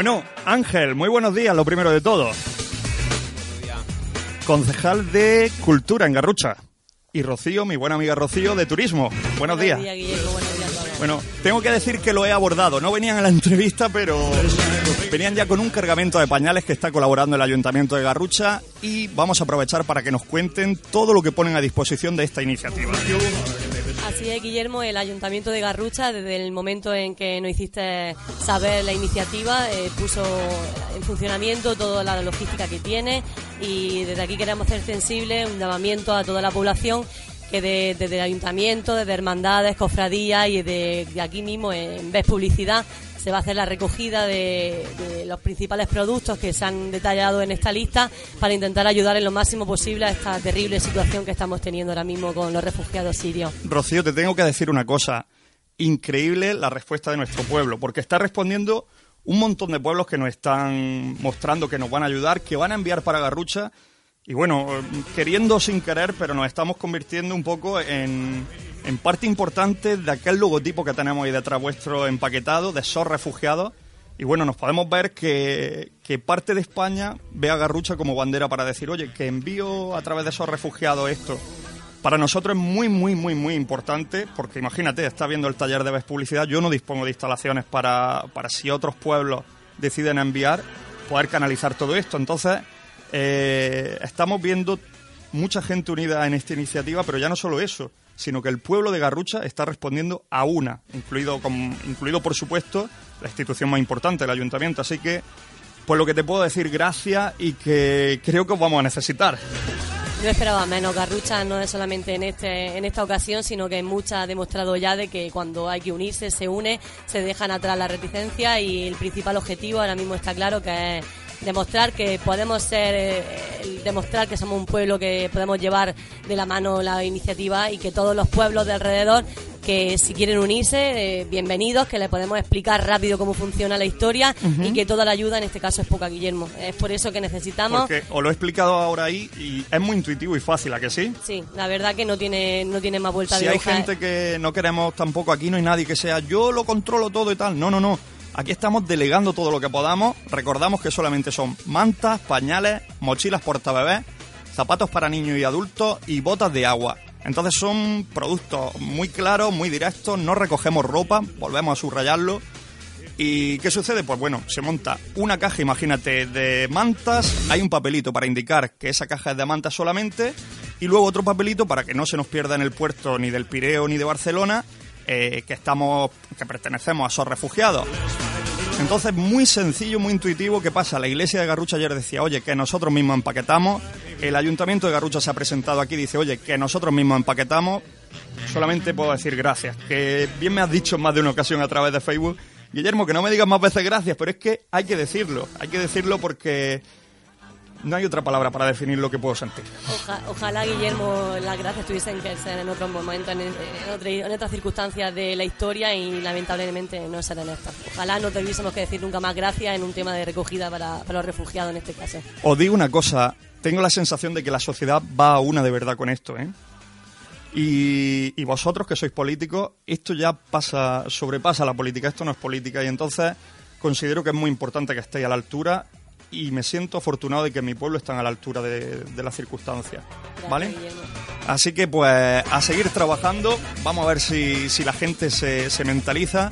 Bueno, Ángel, muy buenos días, lo primero de todo. Concejal de Cultura en Garrucha. Y Rocío, mi buena amiga Rocío, de Turismo. Buenos, días. Guillermo, buenos días a todos. Bueno, tengo que decir que lo he abordado. No venían a la entrevista, pero venían ya con un cargamento de pañales que está colaborando el Ayuntamiento de Garrucha y vamos a aprovechar para que nos cuenten todo lo que ponen a disposición de esta iniciativa. Así es, Guillermo, el Ayuntamiento de Garrucha, desde el momento en que nos hiciste saber la iniciativa, eh, puso en funcionamiento toda la logística que tiene y desde aquí queremos hacer sensible un llamamiento a toda la población que de- desde el Ayuntamiento, desde hermandades, cofradías y de, aquí mismo en Vez Publicidad se va a hacer la recogida de, de los principales productos que se han detallado en esta lista para intentar ayudar en lo máximo posible a esta terrible situación que estamos teniendo ahora mismo con los refugiados sirios. Rocío, te tengo que decir una cosa. Increíble la respuesta de nuestro pueblo, porque está respondiendo un montón de pueblos que nos están mostrando que nos van a ayudar, que van a enviar para Garrucha. Y bueno, queriendo sin querer, pero nos estamos convirtiendo un poco en, en parte importante de aquel logotipo que tenemos ahí detrás vuestro empaquetado, de SOS refugiados. Y bueno, nos podemos ver que, que parte de España ve a Garrucha como bandera para decir, oye, que envío a través de esos refugiados esto. Para nosotros es muy, muy, muy, muy importante, porque imagínate, está viendo el taller de Ves Publicidad, yo no dispongo de instalaciones para, para si otros pueblos deciden enviar, poder canalizar todo esto. Entonces, eh, estamos viendo mucha gente unida en esta iniciativa, pero ya no solo eso, sino que el pueblo de Garrucha está respondiendo a una, incluido, incluido por supuesto la institución más importante, el ayuntamiento. Así que, pues lo que te puedo decir, gracias y que creo que os vamos a necesitar. No esperaba menos. Garrucha no es solamente en este en esta ocasión, sino que en muchas ha demostrado ya de que cuando hay que unirse, se une, se dejan atrás las reticencias y el principal objetivo ahora mismo está claro que es demostrar que podemos ser, eh, demostrar que somos un pueblo que podemos llevar de la mano la iniciativa y que todos los pueblos de alrededor que si quieren unirse, eh, bienvenidos, que les podemos explicar rápido cómo funciona la historia y que toda la ayuda en este caso es poca, Guillermo. Es por eso que necesitamos Porque os lo he explicado ahora ahí y es muy intuitivo y fácil, ¿a que sí? Sí, la verdad que no tiene, no tiene más vuelta Si de hay hoja. gente que no queremos tampoco, aquí no hay nadie que sea yo lo controlo todo y tal. No, no, no. Aquí estamos delegando todo lo que podamos. Recordamos que solamente son mantas, pañales, mochilas portabebés, zapatos para niños y adultos y botas de agua. Entonces son productos muy claros, muy directos, no recogemos ropa, volvemos a subrayarlo. ¿Y qué sucede? Pues bueno, se monta una caja, imagínate, de mantas, hay un papelito para indicar que esa caja es de mantas solamente, y luego otro papelito para que no se nos pierda en el puerto ni del Pireo ni de Barcelona, eh, que estamos, que pertenecemos a esos refugiados. Entonces, muy sencillo, muy intuitivo. ¿Qué pasa? La iglesia de Garrucha ayer decía, oye, que nosotros mismos empaquetamos. El ayuntamiento de Garrucha se ha presentado aquí dice, oye, que nosotros mismos empaquetamos. Solamente puedo decir gracias. Que bien me has dicho en más de una ocasión a través de Facebook. Guillermo, que no me digas más veces gracias, pero es que hay que decirlo. Hay que decirlo porque no hay otra palabra para definir lo que puedo sentir. Oja- ojalá, Guillermo, las gracias tuviesen que ser en en, otra- en otras circunstancias de la historia y lamentablemente no serán estas. Ojalá no tuviésemos que decir nunca más gracias en un tema de recogida para, para los refugiados en este caso. Os digo una cosa, tengo la sensación de que la sociedad va a una de verdad con esto, ¿eh? Y, y vosotros que sois políticos, esto ya pasa, sobrepasa la política, esto no es política y entonces considero que es muy importante que estéis a la altura y me siento afortunado de que mi pueblo está a la altura de, de las circunstancias, ¿vale? Así que pues a seguir trabajando, vamos a ver si, si la gente se, se mentaliza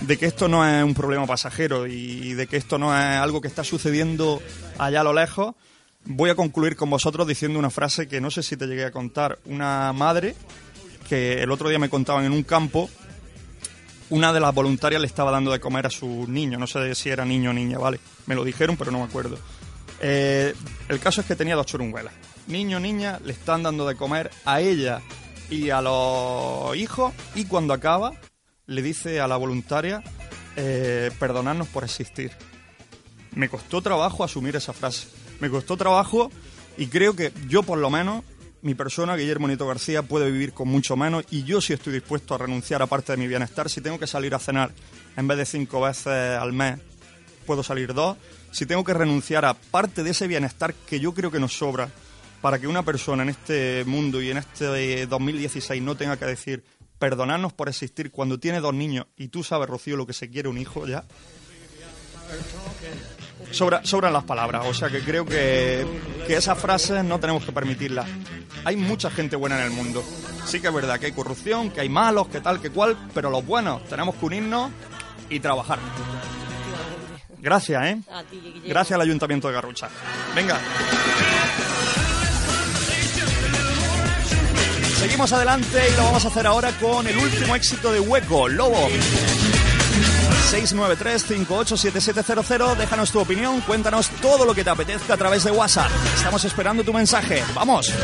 de que esto no es un problema pasajero y de que esto no es algo que está sucediendo allá a lo lejos. Voy a concluir con vosotros diciendo una frase que no sé si te llegué a contar. Una madre que el otro día me contaban en un campo, una de las voluntarias le estaba dando de comer a su niño, no sé si era niño o niña, ¿vale? Me lo dijeron, pero no me acuerdo. Eh, el caso es que tenía dos churunguelas. Niño, niña, le están dando de comer a ella y a los hijos y cuando acaba le dice a la voluntaria, eh, perdonadnos por existir. Me costó trabajo asumir esa frase. Me costó trabajo y creo que yo por lo menos, mi persona, Guillermo Nieto García, puede vivir con mucho menos y yo sí estoy dispuesto a renunciar a parte de mi bienestar. Si tengo que salir a cenar en vez de cinco veces al mes, puedo salir dos. Si tengo que renunciar a parte de ese bienestar que yo creo que nos sobra para que una persona en este mundo y en este 2016 no tenga que decir perdonarnos por existir cuando tiene dos niños y tú sabes, Rocío, lo que se quiere un hijo ya. sobra, sobran las palabras. O sea que creo que, que esas frases no tenemos que permitirlas. Hay mucha gente buena en el mundo. Sí que es verdad que hay corrupción, que hay malos, que tal, que cual, pero los buenos tenemos que unirnos y trabajar. Gracias, ¿eh? Gracias al Ayuntamiento de Garrucha. Venga. Seguimos adelante y lo vamos a hacer ahora con el último éxito de Hueco, Lobo. 693-587700, déjanos tu opinión, cuéntanos todo lo que te apetezca a través de WhatsApp. Estamos esperando tu mensaje. ¡Vamos!